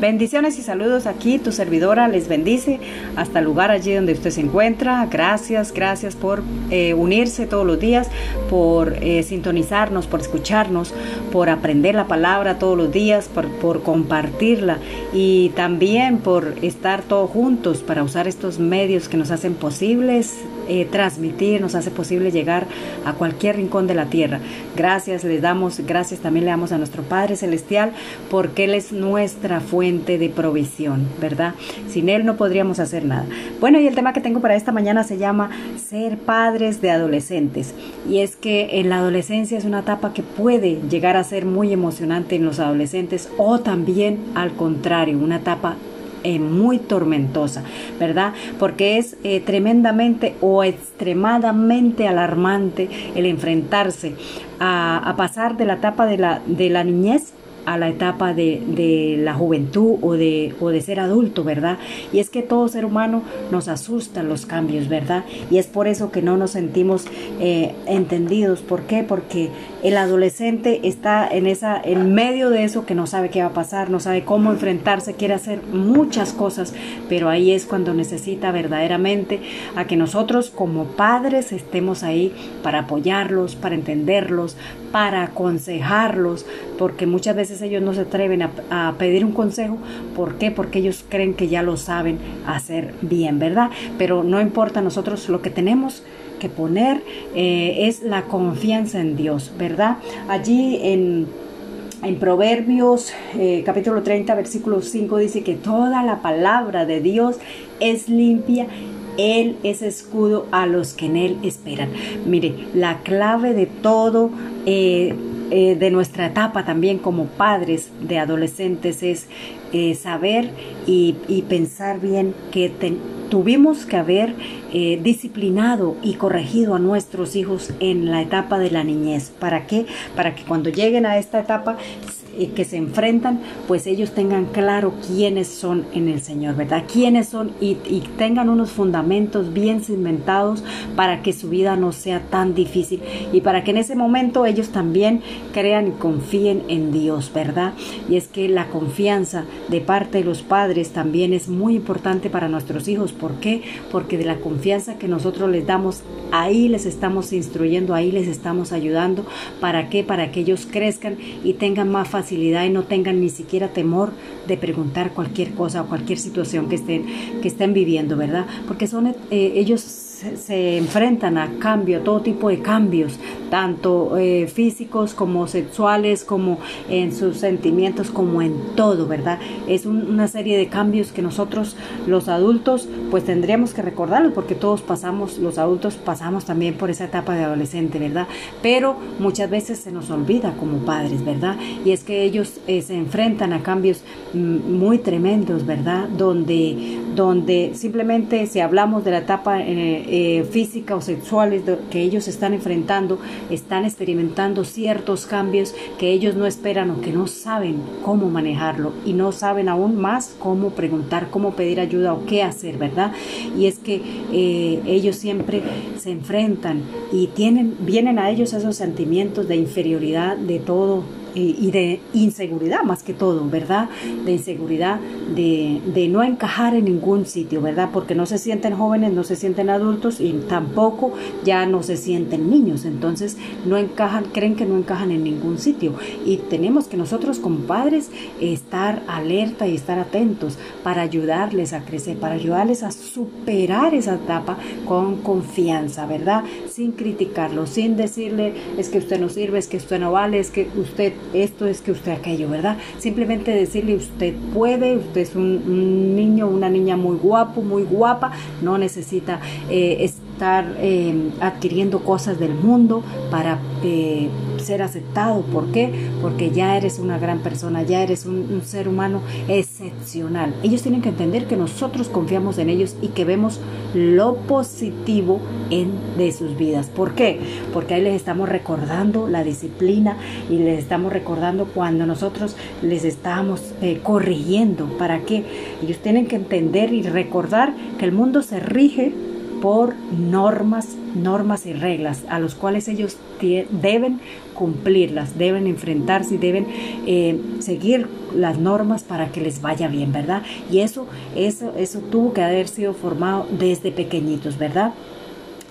Bendiciones y saludos aquí, tu servidora les bendice hasta el lugar allí donde usted se encuentra. Gracias, gracias por eh, unirse todos los días, por eh, sintonizarnos, por escucharnos, por aprender la palabra todos los días, por, compartirla y también por estar todos juntos para usar estos medios que nos hacen posibles eh, transmitir, nos hace posible llegar a cualquier rincón de la tierra. Gracias, les damos, gracias también le damos a nuestro Padre Celestial porque Él es nuestra fuente de provisión, ¿verdad? Sin Él no podríamos hacer nada. Bueno, y el tema que tengo para esta mañana se llama ser padres de adolescentes. Y es que en la adolescencia es una etapa que puede llegar a ser muy emocionante en los adolescentes o también al contrario, una etapa eh, muy tormentosa, ¿verdad? Porque es eh, tremendamente o extremadamente alarmante el enfrentarse a, pasar de la etapa de la niñez a la etapa de, de, la juventud o de, o de ser adulto, ¿verdad? Y es que todo ser humano nos asustan los cambios, ¿verdad? Y es por eso que no nos sentimos eh, entendidos. ¿Por qué? Porque el adolescente está en, esa, en medio de eso que no sabe qué va a pasar, no sabe cómo enfrentarse, quiere hacer muchas cosas, pero ahí es cuando necesita verdaderamente a que nosotros como padres estemos ahí para apoyarlos, para entenderlos, para aconsejarlos, porque muchas veces ellos no se atreven a, pedir un consejo. ¿Por qué? Porque ellos creen que ya lo saben hacer bien, ¿verdad? Pero no importa, nosotros lo que tenemos poner eh, es la confianza en Dios, ¿verdad? Allí en, en Proverbios eh, capítulo 30, versículo 5 dice que toda la palabra de Dios es limpia él es escudo a los que en Él esperan. Mire, la clave de todo eh, eh, de nuestra etapa también como padres de adolescentes es eh, saber y, pensar bien que tuvimos que haber eh, disciplinado y corregido a nuestros hijos en la etapa de la niñez. ¿Para qué? Para que cuando lleguen a esta etapa que se enfrentan, pues ellos tengan claro quiénes son en el Señor, ¿verdad? Quiénes son y, tengan unos fundamentos bien cimentados para que su vida no sea tan difícil y para que en ese momento ellos también crean y confíen en Dios, ¿verdad? Y es que la confianza de parte de los padres también es muy importante para nuestros hijos. ¿Por qué? Porque de la confianza que nosotros les damos, ahí les estamos instruyendo, ahí les estamos ayudando. ¿Para qué? Para que ellos crezcan y tengan más facilidad y no tengan ni siquiera temor de preguntar cualquier cosa o cualquier situación que estén, que estén viviendo, ¿verdad? Porque son eh, ellos se, enfrentan a cambio, todo tipo de cambios, tanto eh, físicos como sexuales, como en sus sentimientos, como en todo, ¿verdad? Es una serie de cambios que nosotros los adultos pues tendríamos que recordarlo porque todos pasamos, los adultos pasamos también por esa etapa de adolescente, ¿verdad? Pero muchas veces se nos olvida como padres, ¿verdad? Y es que ellos eh, se enfrentan a cambios mm, muy tremendos, ¿verdad? Donde, donde simplemente si hablamos de la etapa eh, eh, física o sexuales que ellos están enfrentando, están experimentando ciertos cambios que ellos no esperan o que no saben cómo manejarlo y no saben aún más cómo preguntar, cómo pedir ayuda o qué hacer, ¿verdad? Y es que eh, ellos siempre se enfrentan y tienen, vienen a ellos esos sentimientos de inferioridad, de todo y de inseguridad más que todo, ¿verdad? De inseguridad, de, de, no encajar en ningún sitio, ¿verdad? Porque no se sienten jóvenes, no se sienten adultos y tampoco ya no se sienten niños, entonces no encajan, creen que no encajan en ningún sitio y tenemos que nosotros como padres estar alerta y estar atentos para ayudarles a crecer, para ayudarles a superar esa etapa con confianza, ¿verdad? Sin criticarlo, sin decirle es que usted no sirve, es que usted no vale, es que usted esto es que usted aquello, ¿verdad? Simplemente decirle usted puede, usted es un, niño, una niña muy guapo, muy guapa, no necesita eh, estar eh, adquiriendo cosas del mundo para eh, ser aceptado. ¿Por qué? Porque ya eres una gran persona, ya eres un, ser humano excepcional. Ellos tienen que entender que nosotros confiamos en ellos y que vemos lo positivo en, de sus vidas. ¿Por qué? Porque ahí les estamos recordando la disciplina y les estamos recordando cuando nosotros les estamos eh, corrigiendo. ¿Para qué? Ellos tienen que entender y recordar que el mundo se rige por normas, normas y reglas a los cuales ellos deben cumplirlas, deben enfrentarse y deben eh, seguir las normas para que les vaya bien, ¿verdad? Y eso, eso, eso tuvo que haber sido formado desde pequeñitos, ¿verdad?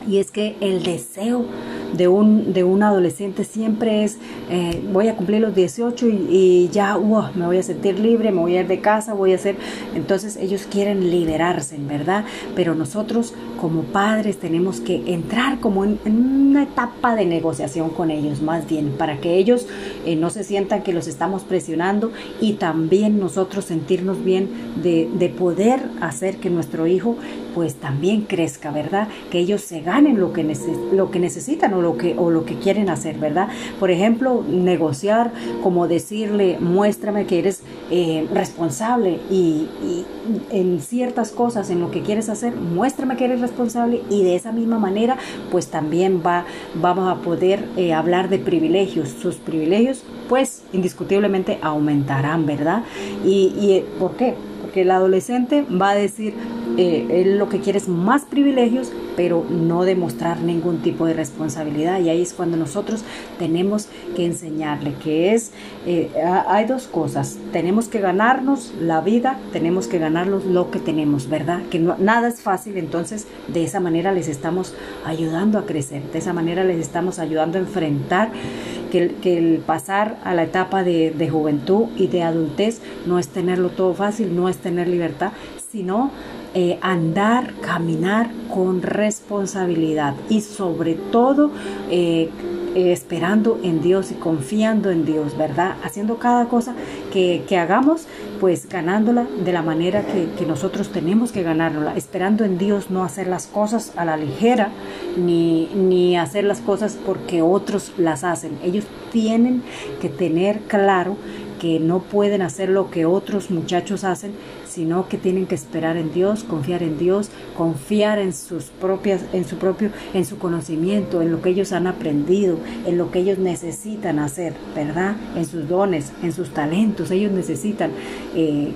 Y es que el deseo de un, de un adolescente siempre es, eh, voy a cumplir los 18 y, ya, me voy a sentir libre, me voy a ir de casa, voy a hacer... Entonces ellos quieren liberarse, ¿verdad? Pero nosotros como padres tenemos que entrar como en, una etapa de negociación con ellos, más bien, para que ellos eh, no se sientan que los estamos presionando y también nosotros sentirnos bien de, de poder hacer que nuestro hijo pues también crezca, ¿verdad? Que ellos se ganen lo que, lo que necesitan lo que, o lo que quieren hacer, ¿verdad? Por ejemplo, negociar, como decirle, muéstrame que eres eh, responsable y, en ciertas cosas, en lo que quieres hacer, muéstrame que eres responsable y de esa misma manera, pues también va, vamos a poder eh, hablar de privilegios. Sus privilegios, pues indiscutiblemente aumentarán, ¿verdad? ¿Y, y por qué? Porque el adolescente va a decir, eh, él lo que quiere es más privilegios, pero no demostrar ningún tipo de responsabilidad. Y ahí es cuando nosotros tenemos que enseñarle que es, eh, hay dos cosas, tenemos que ganarnos la vida, tenemos que ganarnos lo que tenemos, ¿verdad? Que nada es fácil, entonces de esa manera les estamos ayudando a crecer, de esa manera les estamos ayudando a enfrentar que el, pasar a la etapa de, de juventud y de adultez no es tenerlo todo fácil, no es tener libertad, sino eh, andar, caminar con responsabilidad y sobre todo eh, esperando en Dios y confiando en Dios, ¿verdad? Haciendo cada cosa que, hagamos, pues ganándola de la manera que, que, nosotros tenemos que ganárnosla, esperando en Dios no hacer las cosas a la ligera, ni, ni hacer las cosas porque otros las hacen. Ellos tienen que tener claro que no pueden hacer lo que otros muchachos hacen, sino que tienen que esperar en Dios, confiar en Dios, confiar en sus propias, en su propio, en su conocimiento, en lo que ellos han aprendido, en lo que ellos necesitan hacer, ¿verdad? En sus dones, en sus talentos, ellos necesitan eh,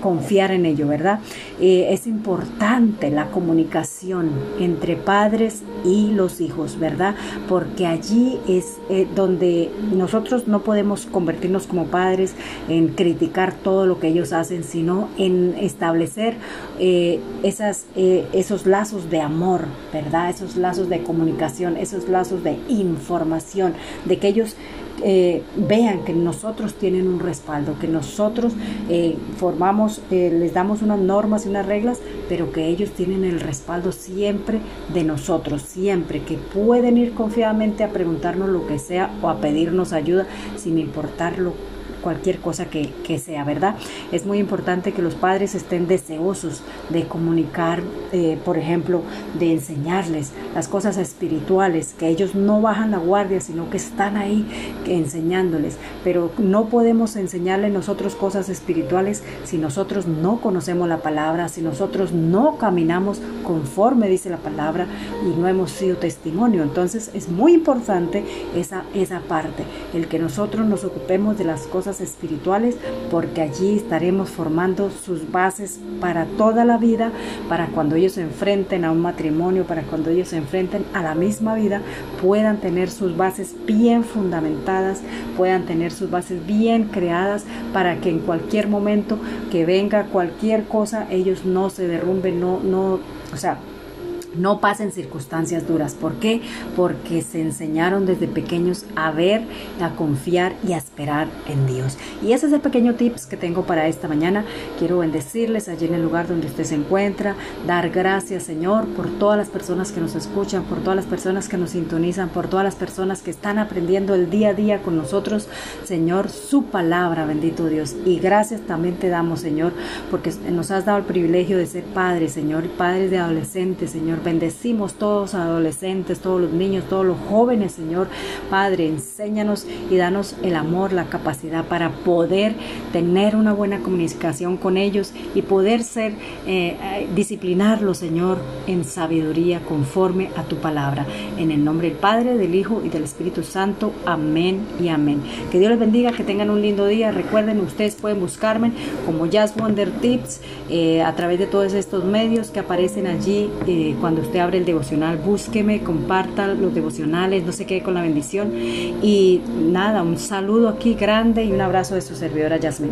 confiar en ello, ¿verdad? Eh, es importante la comunicación entre padres y los hijos, ¿verdad? Porque allí es eh, donde nosotros no podemos convertirnos como padres en criticar todo lo que ellos hacen, sino en establecer eh, esas, esos lazos de amor, ¿verdad? Esos lazos de comunicación, esos lazos de información, de que ellos eh, vean que nosotros tienen un respaldo, que nosotros eh, formamos, eh, les damos unas normas y unas reglas, pero que ellos tienen el respaldo siempre de nosotros, siempre, que pueden ir confiadamente a preguntarnos lo que sea o a pedirnos ayuda sin importar lo cualquier cosa que, sea, ¿verdad? Es muy importante que los padres estén deseosos de comunicar, eh, por ejemplo, de enseñarles las cosas espirituales, que ellos no bajan la guardia, sino que están ahí enseñándoles. Pero no podemos enseñarles nosotros cosas espirituales si nosotros no conocemos la palabra, si nosotros no caminamos conforme dice la palabra y no hemos sido testimonio. Entonces es muy importante esa, esa parte, el que nosotros nos ocupemos de las cosas espirituales, porque allí estaremos formando sus bases para toda la vida, para cuando ellos se enfrenten a un matrimonio, para cuando ellos se enfrenten a la misma vida, puedan tener sus bases bien fundamentadas, puedan tener sus bases bien creadas, para que en cualquier momento que venga cualquier cosa, ellos no se derrumben, no, no, o sea, no pasen circunstancias duras. ¿Por qué? Porque se enseñaron desde pequeños a ver, a confiar y a esperar en Dios. Y ese es el pequeño tips que tengo para esta mañana. Quiero bendecirles allí en el lugar donde usted se encuentra, dar gracias Señor por todas las personas que nos escuchan, por todas las personas que nos sintonizan, por todas las personas que están aprendiendo el día a día con nosotros, Señor, su palabra, bendito Dios. Y gracias también te damos, Señor, porque nos has dado el privilegio de ser padres, Señor, padres de adolescentes, Señor Bendecimos todos los adolescentes, todos los niños, todos los jóvenes, Señor. Padre, enséñanos y danos el amor, la capacidad para poder tener una buena comunicación con ellos y poder ser, eh, eh, disciplinarlos, Señor, en sabiduría conforme a tu palabra. En el nombre del Padre, del Hijo y del Espíritu Santo. Amén y amén. Que Dios les bendiga, que tengan un lindo día. Recuerden, ustedes pueden buscarme como Jazz Wonder Tips eh, a través de todos estos medios que aparecen allí cuando cuando usted abre el devocional, búsqueme, comparta los devocionales, no se quede con la bendición. Y nada, un saludo aquí grande y un abrazo de su servidora Yasmin.